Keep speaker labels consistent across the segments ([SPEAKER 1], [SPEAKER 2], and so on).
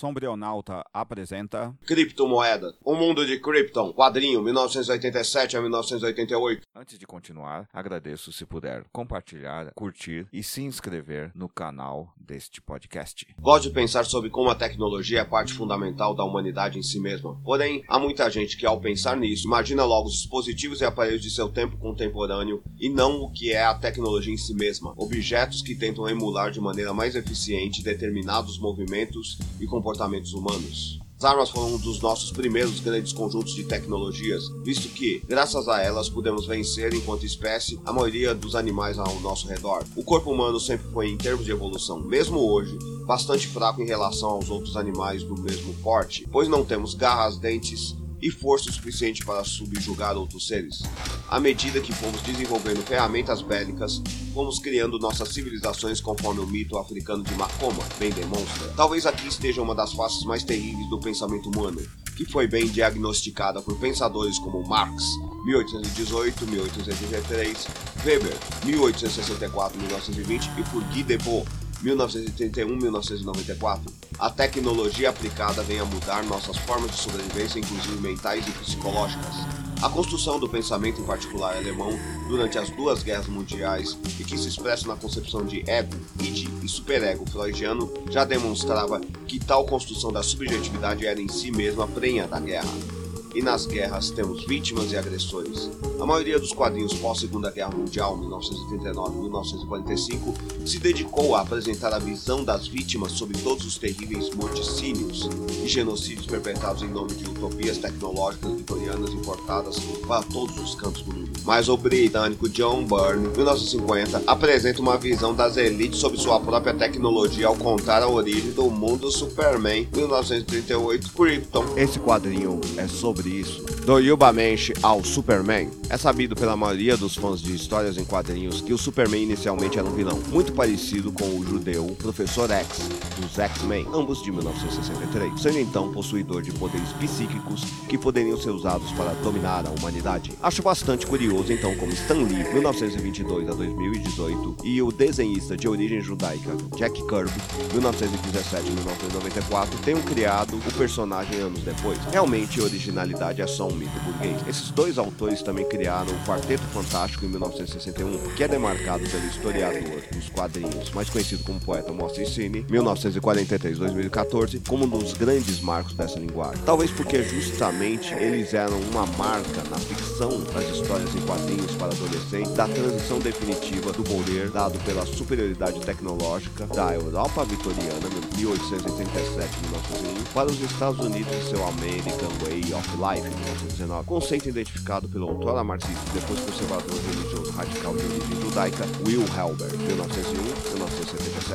[SPEAKER 1] Sombrionauta apresenta
[SPEAKER 2] Criptomoeda. O mundo de Krypton. Quadrinho 1987 a 1988.
[SPEAKER 1] Antes de continuar, agradeço se puder compartilhar, curtir e se inscrever no canal deste podcast.
[SPEAKER 2] Gosto de pensar sobre como a tecnologia é parte fundamental da humanidade em si mesma. Porém, há muita gente que, ao pensar nisso, imagina logo os dispositivos e aparelhos de seu tempo contemporâneo e não o que é a tecnologia em si mesma. Objetos que tentam emular de maneira mais eficiente determinados movimentos e comportamentos comportamentos humanos. As armas foram um dos nossos primeiros grandes conjuntos de tecnologias, visto que, graças a elas, podemos vencer, enquanto espécie, a maioria dos animais ao nosso redor. O corpo humano sempre foi, em termos de evolução, mesmo hoje, bastante fraco em relação aos outros animais do mesmo porte, pois não temos garras, dentes, e força o suficiente para subjugar outros seres. À medida que fomos desenvolvendo ferramentas bélicas, fomos criando nossas civilizações conforme o mito africano de Makoma bem demonstra. Talvez aqui esteja uma das faces mais terríveis do pensamento humano, que foi bem diagnosticada por pensadores como Marx, 1818, 1883, Weber, 1864, 1920 e por Guy Debord, 1931-1994, a tecnologia aplicada vem a mudar nossas formas de sobrevivência, inclusive mentais e psicológicas. A construção do pensamento, em particular alemão, durante as duas guerras mundiais e que se expressa na concepção de ego, id e superego freudiano, já demonstrava que tal construção da subjetividade era em si mesma prenha da guerra e nas guerras temos vítimas e agressores. A maioria dos quadrinhos pós-Segunda Guerra Mundial, 1939-1945, se dedicou a apresentar a visão das vítimas sobre todos os terríveis morticínios e genocídios perpetrados em nome de utopias tecnológicas vitorianas importadas para todos os cantos do mundo. Mas o britânico John Byrne, 1950, apresenta uma visão das elites sobre sua própria tecnologia ao contar a origem do mundo Superman, 1938, Krypton.
[SPEAKER 1] Esse quadrinho é sobre sobre isso. Do Yubamenshi ao Superman, é sabido pela maioria dos fãs de histórias em quadrinhos que o Superman inicialmente era um vilão, muito parecido com o judeu Professor X, dos X-Men, ambos de 1963, sendo então possuidor de poderes psíquicos que poderiam ser usados para dominar a humanidade. Acho bastante curioso então como Stan Lee, 1922 a 2018, e o desenhista de origem judaica Jack Kirby, 1917 1994, tenham criado o personagem anos depois. Realmente originalidade realidade é só um mito burguês. Esses dois autores também criaram o Quarteto Fantástico em 1961, que é demarcado pelo historiador dos quadrinhos, mais conhecido como poeta Moacir Cine, 1943-2014, como um dos grandes marcos dessa linguagem. Talvez porque justamente eles eram uma marca na ficção das histórias em quadrinhos para adolescentes da transição definitiva do poder dado pela superioridade tecnológica da Europa vitoriana, 1837-1901, para os Estados Unidos e seu American Way of Life, de 1919, conceito identificado pelo autor marxista depois conservador religioso radical de origem judaica Will Helber, 1901-1977.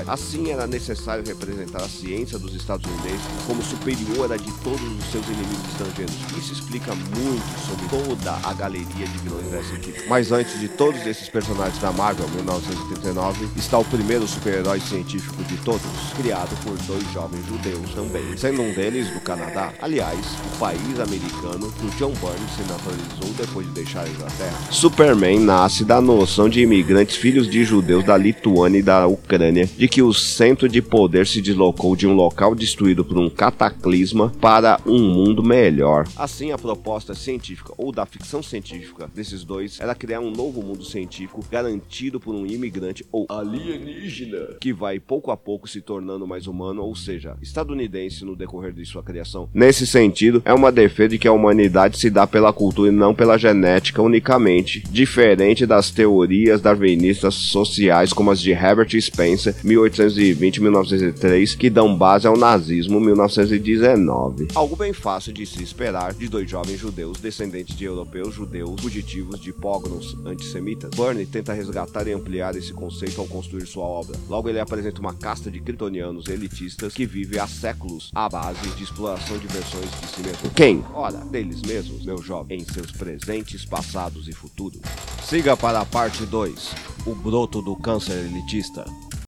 [SPEAKER 1] Assim, era necessário representar a ciência dos estadunidenses como superior à de todos os seus inimigos estrangeiros. Isso explica muito sobre toda a galeria de vilões dessa equipe. Mas antes de todos esses personagens da Marvel, 1939, está o primeiro super-herói científico de todos, criado por dois jovens judeus também, sendo um deles do Canadá. Aliás, o país americano que o John Byrne se naturalizou depois de deixar a Inglaterra. Superman nasce da noção de imigrantes filhos de judeus da Lituânia e da Ucrânia, de que o centro de poder se deslocou de um local destruído por um cataclisma para um mundo melhor. Assim, a proposta científica ou da ficção científica desses dois era criar um novo mundo científico garantido por um imigrante ou alienígena que vai pouco a pouco se tornando mais humano, ou seja, estadunidense no decorrer de sua criação. Nesse sentido, é uma defesa de que a humanidade se dá pela cultura e não pela genética unicamente, diferente das teorias darwinistas sociais como as de Herbert Spencer, 1820-1903, que dão base ao nazismo, 1919. Algo bem fácil de se esperar de dois jovens judeus descendentes de europeus judeus fugitivos de pogroms antissemitas. Burney tenta resgatar e ampliar esse conceito ao construir sua obra. Logo, ele apresenta uma casta de kryptonianos elitistas que vive há séculos à base de exploração de versões de si mesmo. Quem? Ora, deles mesmos, meu jovem, em seus presentes, passados e futuros. Siga para a parte 2, o broto do câncer elitista.